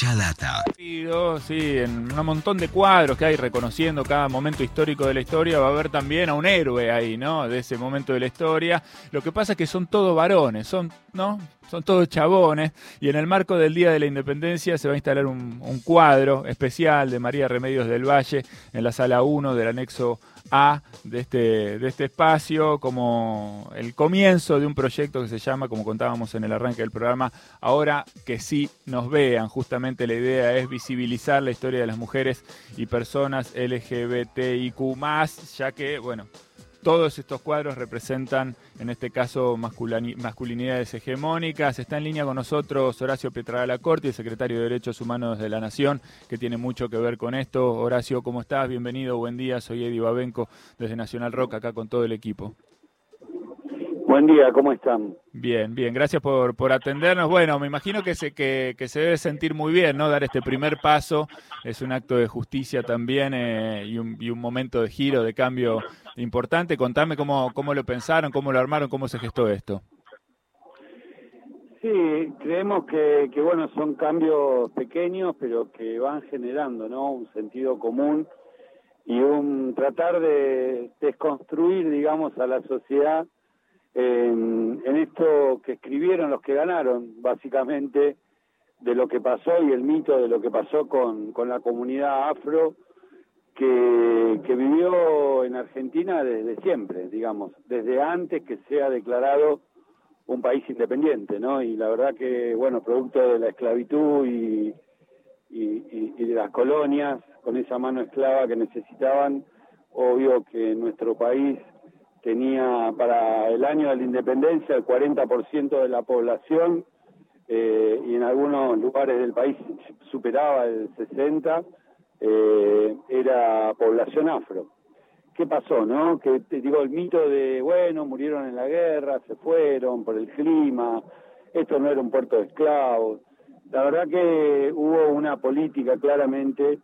Mucha data. Sí, en un montón de cuadros que hay reconociendo cada momento histórico de la historia, va a haber también a un héroe ahí, ¿no? De ese momento de la historia. Lo que pasa es que son todos varones, son, ¿no? Son todos chabones. Y en el marco del Día de la Independencia se va a instalar un, un cuadro especial de María Remedios del Valle en la sala 1 del anexo a de este, de este espacio como el comienzo de un proyecto que se llama, como contábamos en el arranque del programa, ahora que sí nos vean. Justamente la idea es visibilizar la historia de las mujeres y personas LGBTIQ, ya que, bueno, todos estos cuadros representan, en este caso, masculinidades hegemónicas. Está en línea con nosotros Horacio Corti, el secretario de Derechos Humanos de la Nación, que tiene mucho que ver con esto. Horacio, ¿cómo estás? Bienvenido, buen día. Soy Eddie Babenco desde Nacional Rock, acá con todo el equipo. Buen día, ¿cómo están? Bien, bien, gracias por, por atendernos. Bueno, me imagino que se, que, se debe sentir muy bien, ¿no? Dar este primer paso es un acto de justicia también eh, y, un, y, un, momento de giro, de cambio importante. Contame cómo, cómo lo pensaron, cómo lo armaron, cómo se gestó esto. Sí, creemos que, que, bueno, son cambios pequeños, pero que van generando, ¿no? Un sentido común y un tratar de desconstruir, digamos, a la sociedad en, esto que escribieron los que ganaron, básicamente, de lo que pasó y el mito de lo que pasó con, con la comunidad afro que, que vivió en Argentina desde siempre, digamos, desde antes que sea declarado un país independiente, ¿no? Y la verdad que, bueno, producto de la esclavitud y, y, y de las colonias, con esa mano esclava que necesitaban, obvio que nuestro país tenía para el año de la independencia el 40% de la población eh, y en algunos lugares del país superaba el 60%, eh, era población afro. ¿Qué pasó, no? Que digo, el mito de, bueno, murieron en la guerra, se fueron por el clima, esto no era un puerto de esclavos. La verdad que hubo una política claramente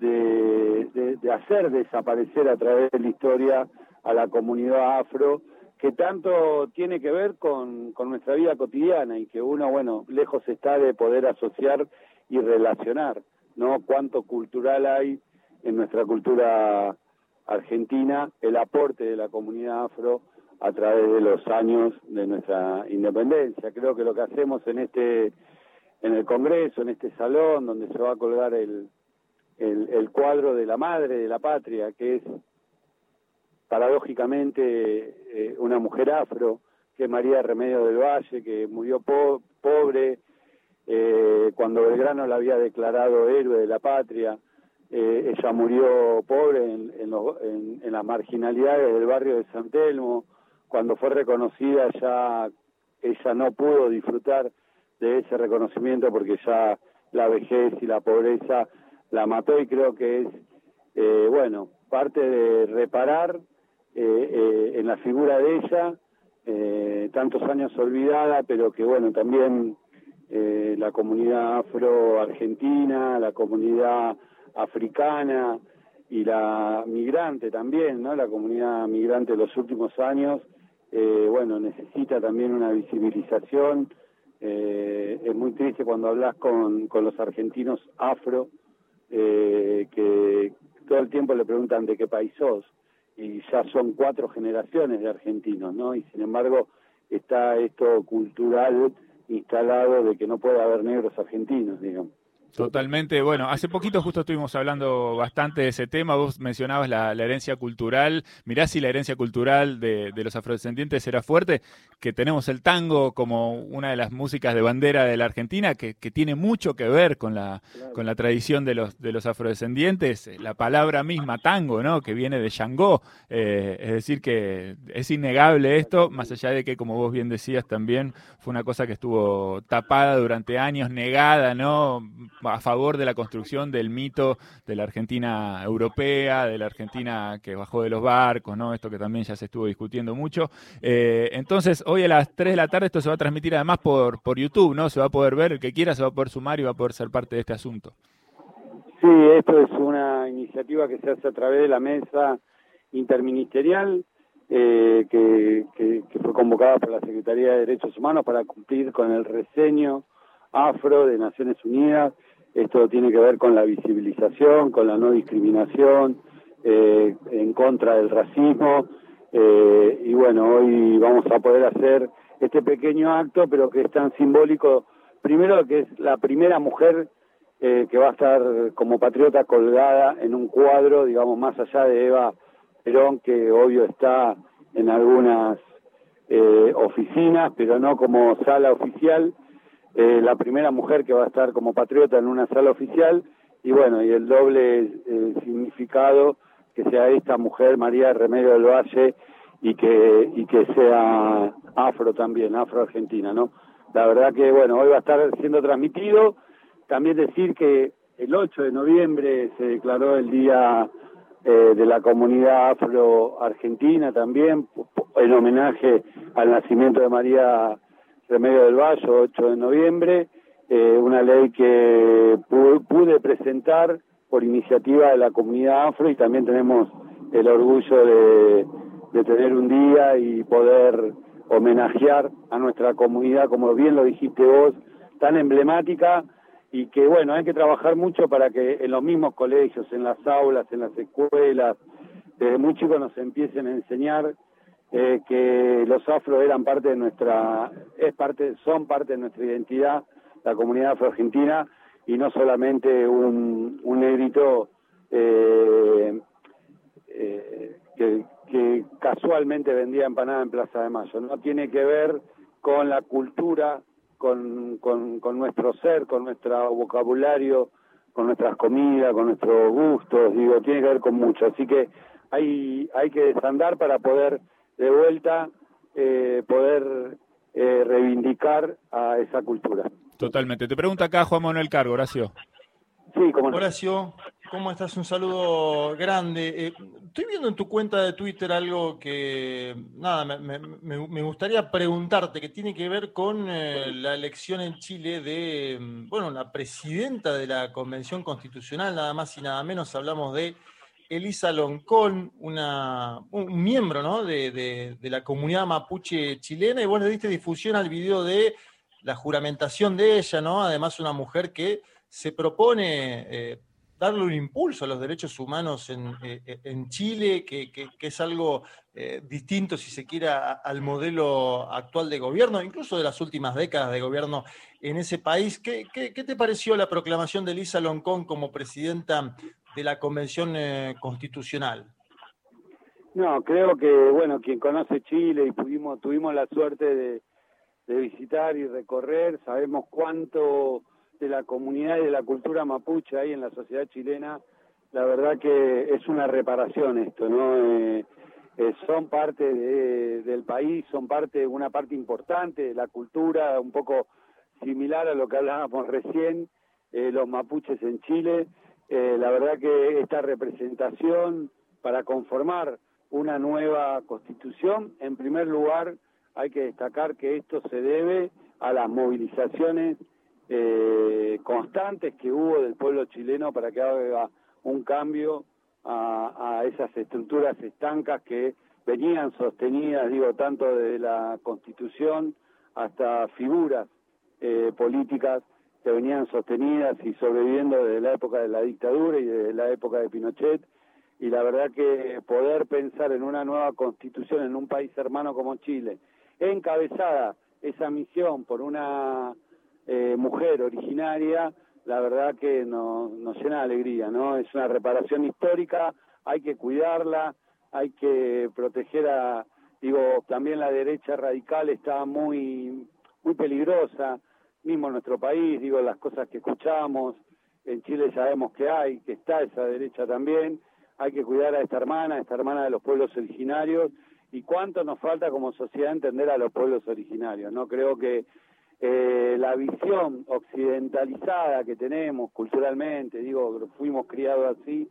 de hacer desaparecer a través de la historia a la comunidad afro, que tanto tiene que ver con, con nuestra vida cotidiana y que uno, bueno, lejos está de poder asociar y relacionar, ¿no? Cuánto cultural hay en nuestra cultura argentina, el aporte de la comunidad afro a través de los años de nuestra independencia. Creo que lo que hacemos en este en el Congreso, en este salón donde se va a colgar el, el, el cuadro de la madre de la patria, que es paradójicamente eh, una mujer afro, que es María Remedio del Valle, que murió pobre eh, cuando Belgrano la había declarado héroe de la patria. Eh, ella murió pobre en, en, en, las marginalidades del barrio de San Telmo. Cuando fue reconocida ya ella no pudo disfrutar de ese reconocimiento porque ya la vejez y la pobreza la mató y creo que es, eh, bueno, parte de reparar en la figura de ella, eh, tantos años olvidada, pero que bueno, también eh, la comunidad afro-argentina, la comunidad africana y la migrante también, ¿no? La comunidad migrante de los últimos años, eh, bueno, necesita también una visibilización. Eh, es muy triste cuando hablas con, con los argentinos afro, eh, que todo el tiempo le preguntan de qué país sos y ya son cuatro generaciones de argentinos, ¿no? Y sin embargo está esto cultural instalado de que no puede haber negros argentinos, digamos. Totalmente. Bueno, hace poquito justo estuvimos hablando bastante de ese tema. Vos mencionabas la, la herencia cultural. Mirá si la herencia cultural de, de, los afrodescendientes era fuerte, que tenemos el tango como una de las músicas de bandera de la Argentina, que, que tiene mucho que ver con la, con la tradición de los, de los afrodescendientes. La palabra misma tango, ¿no? Que viene de Shango. Eh, es decir, que es innegable esto, más allá de que, como vos bien decías, también fue una cosa que estuvo tapada durante años, negada, ¿no? A favor de la construcción del mito de la Argentina europea, de la Argentina que bajó de los barcos, ¿no? Esto que también ya se estuvo discutiendo mucho. Eh, entonces, hoy a las 3 de la tarde esto se va a transmitir además por, por YouTube, ¿no? Se va a poder ver, el que quiera se va a poder sumar y va a poder ser parte de este asunto. Sí, esto es una iniciativa que se hace a través de la mesa interministerial eh, que, que, que fue convocada por la Secretaría de Derechos Humanos para cumplir con el reseño afro de Naciones Unidas esto tiene que ver con la visibilización, con la no discriminación, eh, en contra del racismo, eh, y bueno, hoy vamos a poder hacer este pequeño acto, pero que es tan simbólico, primero que es la primera mujer eh, que va a estar como patriota colgada en un cuadro, digamos, más allá de Eva Perón, que obvio está en algunas eh, oficinas, pero no como sala oficial, eh, la primera mujer que va a estar como patriota en una sala oficial, y bueno, y el doble significado que sea esta mujer, María Remedio del Valle, y que, y que sea afro también, afro-argentina, ¿no? La verdad que, bueno, hoy va a estar siendo transmitido, también decir que el 8 de noviembre se declaró el Día eh, de la Comunidad Afro-Argentina también, en homenaje al nacimiento de María Remedio del Valle, 8 de noviembre, eh, una ley que pude presentar por iniciativa de la comunidad afro y también tenemos el orgullo de, de tener un día y poder homenajear a nuestra comunidad, como bien lo dijiste vos, tan emblemática y que bueno, hay que trabajar mucho para que en los mismos colegios, en las aulas, en las escuelas, desde muy chicos nos empiecen a enseñar eh, que los afro eran parte de nuestra, es parte, son parte de nuestra identidad, la comunidad afro-argentina, y no solamente un, un negrito eh, eh, que, casualmente vendía empanada en Plaza de Mayo, no tiene que ver con la cultura con, con, nuestro ser, con nuestro vocabulario, con nuestras comidas, con nuestros gustos, digo, tiene que ver con mucho. Así que hay, hay que desandar para poder de vuelta eh, poder eh, reivindicar a esa cultura. Totalmente. Te pregunta acá Juan Manuel Cargo, Horacio. Sí, como Horacio, ¿cómo estás? Un saludo grande. Eh, estoy viendo en tu cuenta de Twitter algo que, nada, me, gustaría preguntarte, que tiene que ver con eh, la elección en Chile de, mm, bueno, la presidenta de la Convención Constitucional, nada más y nada menos, hablamos de Elisa Loncón, una, un miembro ¿no? de, de la comunidad mapuche chilena, y vos le diste difusión al video de la juramentación de ella, ¿no? Además, una mujer que se propone eh, darle un impulso a los derechos humanos en, eh, Chile, que, es algo eh, distinto, si se quiere, al modelo actual de gobierno, incluso de las últimas décadas de gobierno en ese país. ¿Qué, te pareció la proclamación de Lisa Loncón como presidenta de la Convención Constitucional? No, creo que, bueno, quien conoce Chile y pudimos, tuvimos la suerte de visitar y recorrer, sabemos cuánto de la comunidad y de la cultura mapuche ahí en la sociedad chilena, la verdad que es una reparación esto, ¿no? Eh, eh, son parte del país, son parte, una parte importante de la cultura, un poco similar a lo que hablábamos recién, eh, los mapuches en Chile. La verdad que esta representación para conformar una nueva constitución, en primer lugar, hay que destacar que esto se debe a las movilizaciones eh, constantes que hubo del pueblo chileno para que haga un cambio a, esas estructuras estancas que venían sostenidas, digo, tanto de la Constitución hasta figuras eh, políticas que venían sostenidas y sobreviviendo desde la época de la dictadura y desde la época de Pinochet. Y la verdad que poder pensar en una nueva constitución en un país hermano como Chile, encabezada esa misión por una eh, mujer originaria, la verdad que nos, nos llena de alegría, ¿no? Es una reparación histórica, hay que cuidarla, hay que proteger a, digo, también la derecha radical está muy, muy peligrosa, mismo en nuestro país, digo, las cosas que escuchamos, en Chile sabemos que hay, que está esa derecha también, hay que cuidar a esta hermana, a esta hermana de los pueblos originarios, y cuánto nos falta como sociedad entender a los pueblos originarios, ¿no? Creo que eh, la visión occidentalizada que tenemos culturalmente, digo, fuimos criados así,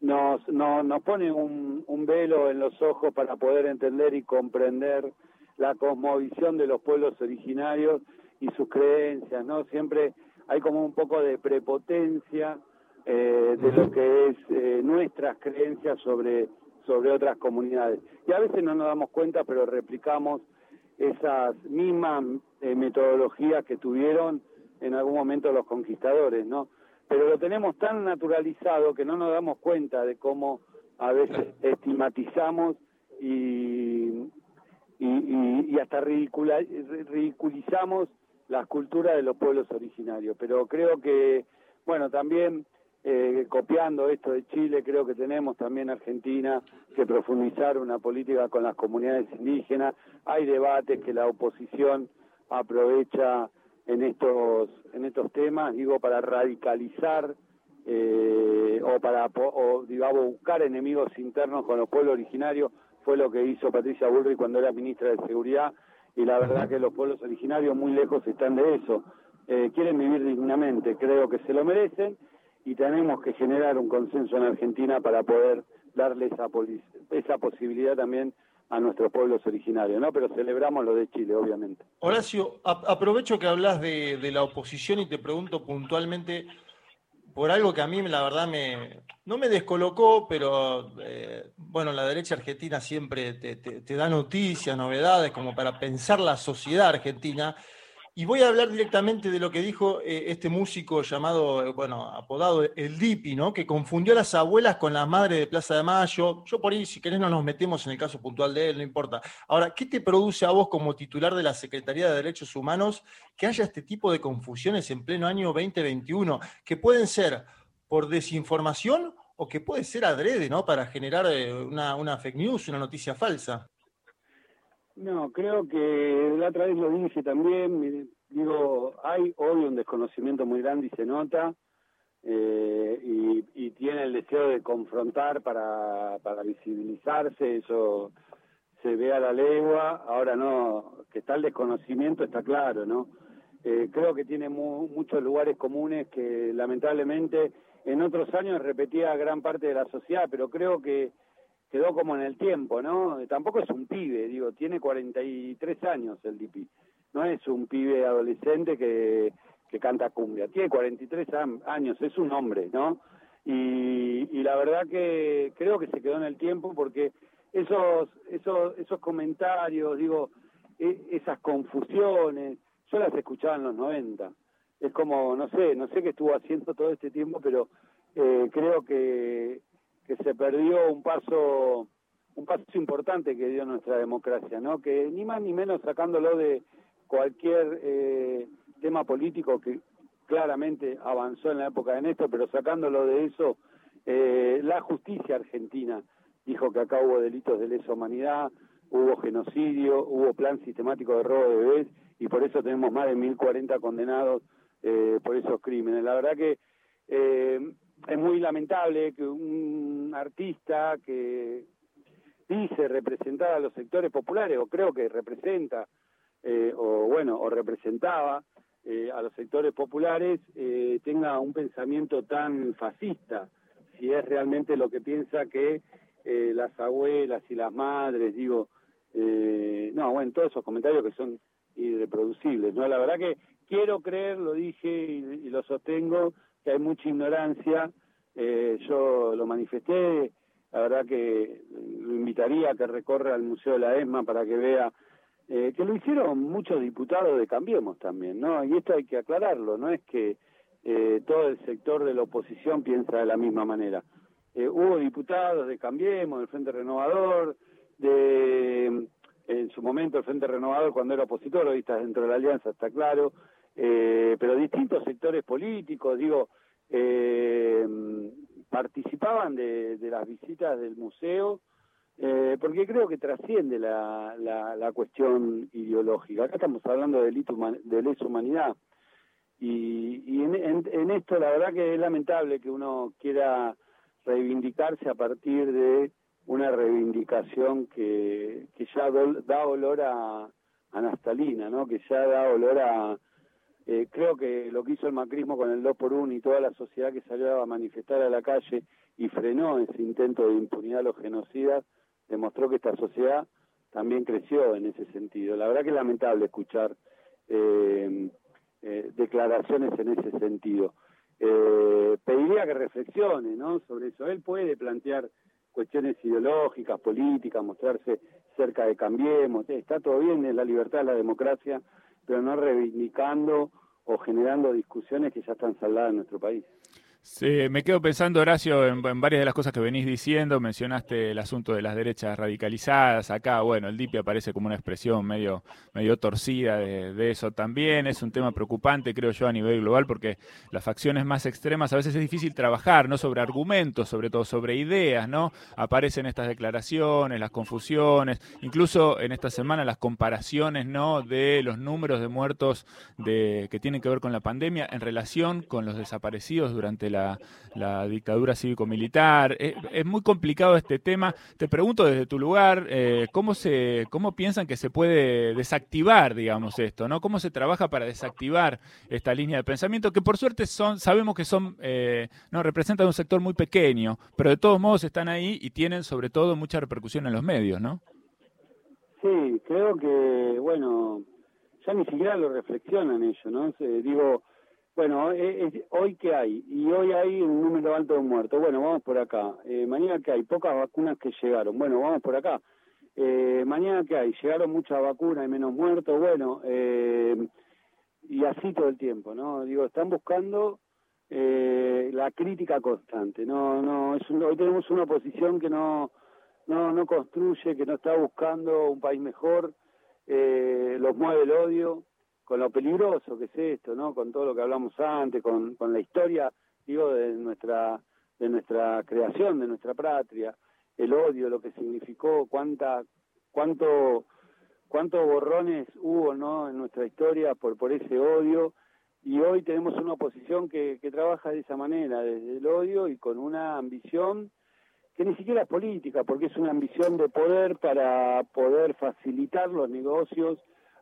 nos, nos pone un velo en los ojos para poder entender y comprender la cosmovisión de los pueblos originarios y sus creencias, ¿no? Siempre hay como un poco de prepotencia eh, de lo que es eh, nuestras creencias sobre, sobre otras comunidades. Y a veces no nos damos cuenta, pero replicamos esas mismas eh, metodologías que tuvieron en algún momento los conquistadores, ¿no? pero lo tenemos tan naturalizado que no nos damos cuenta de cómo a veces estigmatizamos y, y, hasta ridiculizamos las culturas de los pueblos originarios. Pero creo que, bueno, también eh, copiando esto de Chile, creo que tenemos también Argentina que profundizar una política con las comunidades indígenas. Hay debates que la oposición aprovecha en estos en estos temas, digo, para radicalizar eh, o para o, digamos buscar enemigos internos con los pueblos originarios fue lo que hizo Patricia Bullrich cuando era ministra de Seguridad y la verdad que los pueblos originarios muy lejos están de eso. Eh, quieren vivir dignamente, creo que se lo merecen y tenemos que generar un consenso en Argentina para poder darle esa, esa posibilidad también a nuestros pueblos originarios, ¿no? Pero celebramos lo de Chile, obviamente. Horacio, aprovecho que hablas de, la oposición y te pregunto puntualmente por algo que a mí la verdad me no me descolocó, pero eh, bueno, la derecha argentina siempre te, da noticias, novedades, como para pensar la sociedad argentina. Y voy a hablar directamente de lo que dijo eh, este músico llamado, eh, bueno, apodado El Dipi, ¿no? Que confundió a las abuelas con las madres de Plaza de Mayo. Yo por ahí, si querés, no nos metemos en el caso puntual de él, no importa. Ahora, ¿qué te produce a vos como titular de la Secretaría de Derechos Humanos que haya este tipo de confusiones en pleno año 2021? Que pueden ser por desinformación o que puede ser adrede, ¿no? Para generar eh, una, una fake news, una noticia falsa. No, creo que la otra vez lo dije también, digo, hay hoy un desconocimiento muy grande y se nota, eh, y, tiene el deseo de confrontar para, para visibilizarse, eso se ve a la legua, ahora no, que está el desconocimiento está claro, ¿no? Eh, creo que tiene muchos lugares comunes que lamentablemente en otros años repetía gran parte de la sociedad, pero creo que quedó como en el tiempo, ¿no? Tampoco es un pibe, digo, tiene 43 años el DP, no es un pibe adolescente que, que canta cumbia, tiene 43 años, es un hombre, ¿no? Y, y la verdad que creo que se quedó en el tiempo porque esos, esos, esos comentarios, digo, e, esas confusiones, yo las escuchaba en los 90. Es como, no sé, no sé qué estuvo haciendo todo este tiempo, pero eh, creo que que se perdió un paso un paso importante que dio nuestra democracia, ¿no? Que ni más ni menos sacándolo de cualquier eh, tema político que claramente avanzó en la época de Néstor, pero sacándolo de eso, eh, la justicia argentina dijo que acá hubo delitos de lesa humanidad, hubo genocidio, hubo plan sistemático de robo de bebés y por eso tenemos más de 1.040 condenados eh, por esos crímenes. La verdad que es muy lamentable que un artista que dice representar a los sectores populares, o creo que representa, eh, o bueno, o representaba eh, a los sectores populares, eh, tenga un pensamiento tan fascista, si es realmente lo que piensa que las abuelas y las madres, digo, no, bueno, todos esos comentarios que son irreproducibles, ¿no? La verdad que quiero creer, lo dije y lo sostengo, que hay mucha ignorancia. Eh, yo lo manifesté, la verdad que lo invitaría a que recorra al Museo de la ESMA para que vea eh, que lo hicieron muchos diputados de Cambiemos también, ¿no? Y esto hay que aclararlo, no es que eh, todo el sector de la oposición piensa de la misma manera. hubo diputados de Cambiemos, del Frente Renovador, de en su momento el Frente Renovador cuando era opositor, hoy está dentro de la alianza, está claro, eh, pero distintos sectores políticos, digo, eh, participaban de, las visitas del museo, eh, porque creo que trasciende la, la, cuestión ideológica. Acá estamos hablando de, de lesa humanidad. Y, y en, esto la verdad que es lamentable que uno quiera reivindicarse a partir de una reivindicación que, que ya da olor a, a naftalina, ¿no? que ya da olor a, eh, creo que lo que hizo el macrismo con el 2 por 1 y toda la sociedad que salió a manifestar a la calle y frenó ese intento de impunidad a los genocidas, demostró que esta sociedad también creció en ese sentido. La verdad que es lamentable escuchar eh, eh, declaraciones en ese sentido. pediría que reflexione ¿no? sobre eso. Él puede plantear cuestiones ideológicas, políticas, mostrarse cerca de Cambiemos, está todo bien, es la libertad, la democracia, pero no reivindicando o generando discusiones que ya están saldadas en nuestro país. Sí, me quedo pensando, Horacio, en, varias de las cosas que venís diciendo. Mencionaste el asunto de las derechas radicalizadas. Acá, bueno, el DIPI aparece como una expresión medio, medio torcida de, eso también. Es un tema preocupante, creo yo, a nivel global, porque las facciones más extremas a veces es difícil trabajar, ¿no? Sobre argumentos, sobre todo sobre ideas, ¿no? Aparecen estas declaraciones, las confusiones, incluso en esta semana las comparaciones, ¿no? De los números de muertos de, que tienen que ver con la pandemia en relación con los desaparecidos durante la, dictadura cívico-militar. Es, muy complicado este tema. Te pregunto desde tu lugar, eh, ¿cómo, se, ¿cómo piensan que se puede desactivar, digamos, esto? ¿no? ¿Cómo se trabaja para desactivar esta línea de pensamiento? Que por suerte son, sabemos que son, eh, no representan un sector muy pequeño, pero de todos modos están ahí y tienen sobre todo mucha repercusión en los medios, ¿no? Sí, creo que, bueno, ya ni siquiera lo reflexionan ellos, ¿no? digo, bueno, eh, hoy que hay, y hoy hay un número alto de muertos, bueno, vamos por acá. Eh, mañana que hay, pocas vacunas que llegaron, bueno, vamos por acá. Eh, mañana que hay, llegaron muchas vacunas y menos muertos, bueno, eh, y así todo el tiempo, ¿no? Digo, están buscando eh, la crítica constante, no, no, es hoy tenemos una oposición que no, no, no construye, que no está buscando un país mejor, eh, los mueve el odio, con lo peligroso que es esto, ¿no? Con todo lo que hablamos antes, con, con la historia, digo, de nuestra, de nuestra creación, de nuestra patria, el odio, lo que significó, cuánta, cuánto, cuántos borrones hubo, ¿no? En nuestra historia por, por ese odio, y hoy tenemos una oposición que, que trabaja de esa manera, desde el odio y con una ambición que ni siquiera es política, porque es una ambición de poder para poder facilitar los negocios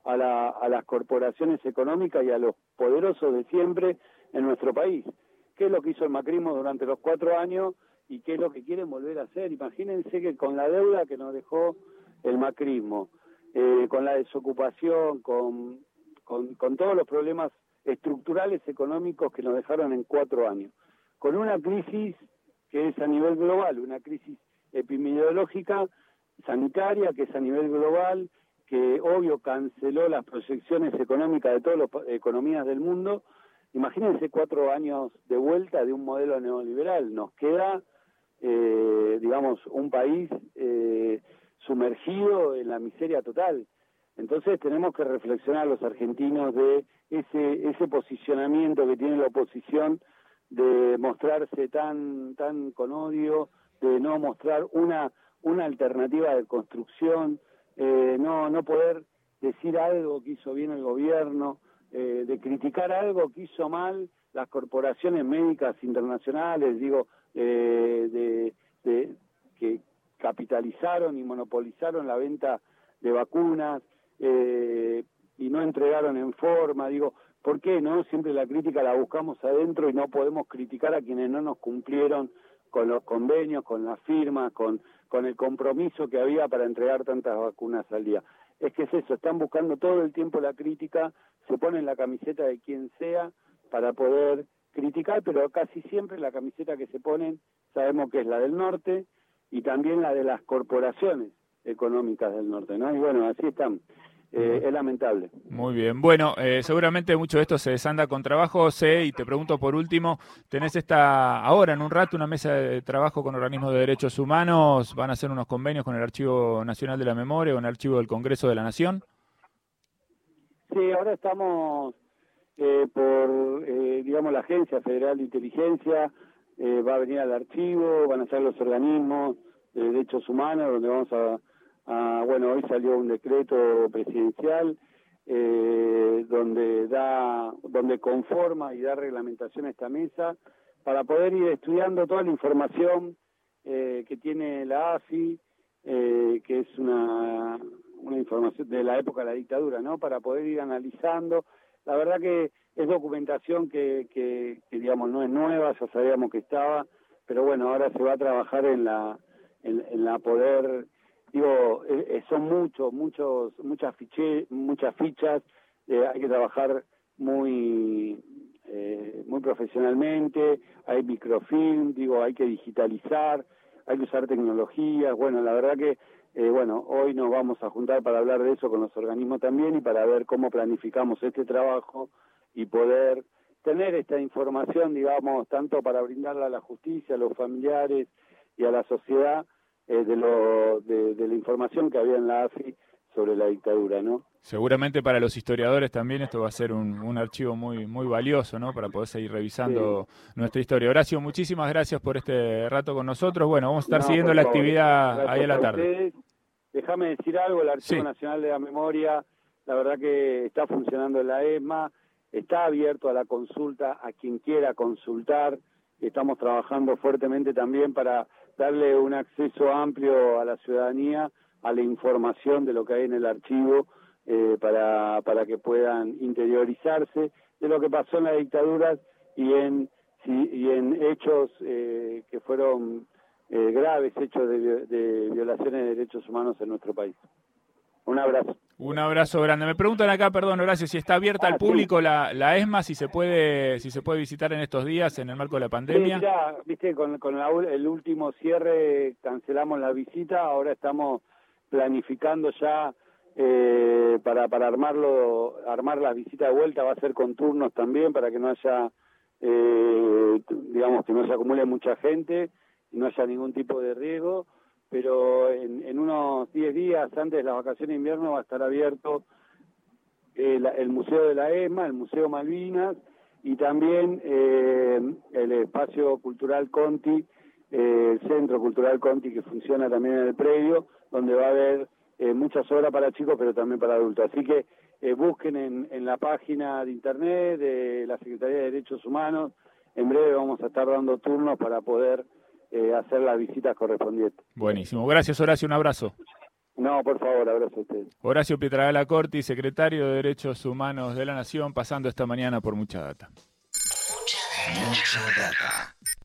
a, la, a las corporaciones económicas y a los poderosos de siempre en nuestro país. ¿Qué es lo que hizo el macrismo durante los cuatro años y qué es lo que quieren volver a hacer? Imagínense que con la deuda que nos dejó el macrismo, eh, con la desocupación, con, con, con todos los problemas estructurales económicos que nos dejaron en cuatro años, con una crisis que es a nivel global, una crisis epidemiológica, sanitaria, que es a nivel global, que obvio canceló las proyecciones económicas de todas las economías del mundo. Imagínense cuatro años de vuelta de un modelo neoliberal. Nos queda, eh, digamos, un país eh, sumergido en la miseria total. Entonces tenemos que reflexionar los argentinos de ese, ese posicionamiento que tiene la oposición de mostrarse tan, tan con odio, de no mostrar una, una alternativa de construcción, eh, no, no poder decir algo que hizo bien el gobierno, eh, de criticar algo que hizo mal las corporaciones médicas internacionales, digo, eh, de, que capitalizaron y monopolizaron la venta de vacunas y no entregaron en forma, digo, ¿por qué no? Siempre la crítica la buscamos adentro y no podemos criticar a quienes no nos cumplieron con los convenios, con las firmas, con con el compromiso que había para entregar tantas vacunas al día. Es que es eso, están buscando todo el tiempo la crítica, se ponen la camiseta de quien sea para poder criticar, pero casi siempre la camiseta que se ponen sabemos que es la del norte y también la de las corporaciones económicas del norte, ¿no? Y bueno, así están. Eh, es lamentable. Muy bien. Bueno, eh, seguramente mucho de esto se desanda con trabajo, sé, y te pregunto por último, tenés esta ahora en un rato una mesa de trabajo con organismos de derechos humanos, van a hacer unos convenios con el Archivo Nacional de la Memoria o el Archivo del Congreso de la Nación. Sí, ahora estamos eh, por, digamos, la Agencia Federal de Inteligencia, va a venir al archivo, van a ser los organismos de derechos humanos, donde vamos a Ah, bueno, hoy salió un decreto presidencial eh, donde da, donde conforma y da reglamentación a esta mesa para poder ir estudiando toda la información eh, que tiene la AFI, eh, que es una, una información de la época de la dictadura, ¿no? Para poder ir analizando. La verdad que es documentación que, que, que digamos, no es nueva, ya sabíamos que estaba, pero bueno, ahora se va a trabajar en la, en, en la poder digo, eh, eh, son muchos, muchos, muchas fiche, muchas fichas, eh, hay que trabajar muy, muy profesionalmente, hay microfilm, digo, hay que digitalizar, hay que usar tecnologías, bueno, la verdad que, bueno, hoy nos vamos a juntar para hablar de eso con los organismos también y para ver cómo planificamos este trabajo y poder tener esta información, digamos, tanto para brindarla a la justicia, a los familiares y a la sociedad eh, de, lo, de, la información que había en la AFI sobre la dictadura, ¿no? Seguramente para los historiadores también esto va a ser un, archivo muy muy valioso, ¿no? Para poder seguir revisando nuestra historia. Horacio, muchísimas gracias por este rato con nosotros. Bueno, vamos a estar siguiendo la actividad ahí a la tarde. Déjame decir algo, el Archivo Nacional de la Memoria, la verdad que está funcionando en la ESMA, está abierto a la consulta, a quien quiera consultar, estamos trabajando fuertemente también para darle un acceso amplio a la ciudadanía a la información de lo que hay en el archivo eh, para, para que puedan interiorizarse de lo que pasó en la dictadura y en, y en hechos eh, que fueron eh, graves hechos de, de violaciones de derechos humanos en nuestro país. Un abrazo. Un abrazo grande. Me preguntan acá, perdón, Horacio, si está abierta al ah, público la, la, ESMA, si se puede si se puede visitar en estos días en el marco de la pandemia. Sí, ya, viste, con, con el último cierre cancelamos la visita, ahora estamos planificando ya eh, para para armarlo armar las visitas de vuelta, va a ser con turnos también para que no haya, eh, digamos, que no se acumule mucha gente y no haya ningún tipo de riesgo pero unos 10 días antes de las vacaciones de invierno va a estar abierto eh, el, Museo de la ESMA, el Museo Malvinas y también eh, el Espacio Cultural Conti, eh, el Centro Cultural Conti que funciona también en el predio, donde va a haber muchas obras para chicos, pero también para adultos. Así que busquen en, en la página de internet de la Secretaría de Derechos Humanos. En breve vamos a estar dando turnos para poder eh, hacer las visitas correspondientes. Buenísimo. Gracias, Horacio. Un abrazo. No, por favor, abrazo a usted. Horacio Pietragala Corti, secretario de Derechos Humanos de la Nación, pasando esta mañana por mucha data. Mucha data. Mucha data.